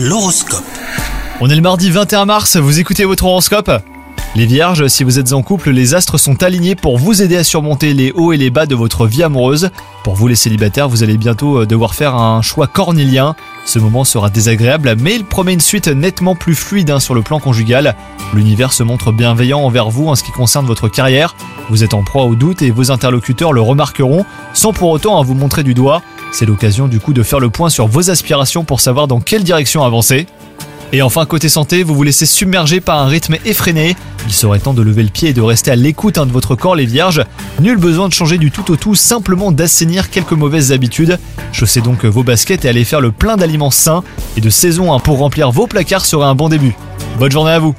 L'horoscope. On est le mardi 21 mars, vous écoutez votre horoscope? Les vierges, si vous êtes en couple, les astres sont alignés pour vous aider à surmonter les hauts et les bas de votre vie amoureuse. Pour vous les célibataires, vous allez bientôt euh, devoir faire un choix cornélien. Ce moment sera désagréable, mais il promet une suite nettement plus fluide hein, sur le plan conjugal. L'univers se montre bienveillant envers vous en ce qui concerne votre carrière. Vous êtes en proie au doute et vos interlocuteurs le remarqueront, sans pour autant vous montrer du doigt. C'est l'occasion du coup de faire le point sur vos aspirations pour savoir dans quelle direction avancer. Et enfin, côté santé, vous vous laissez submerger par un rythme effréné. Il serait temps de lever le pied et de rester à l'écoute hein, de votre corps, les vierges. Nul besoin de changer du tout au tout, simplement d'assainir quelques mauvaises habitudes. Chaussez donc vos baskets et allez faire le plein d'aliments sains et de saison hein, pour remplir vos placards serait un bon début. Bonne journée à vous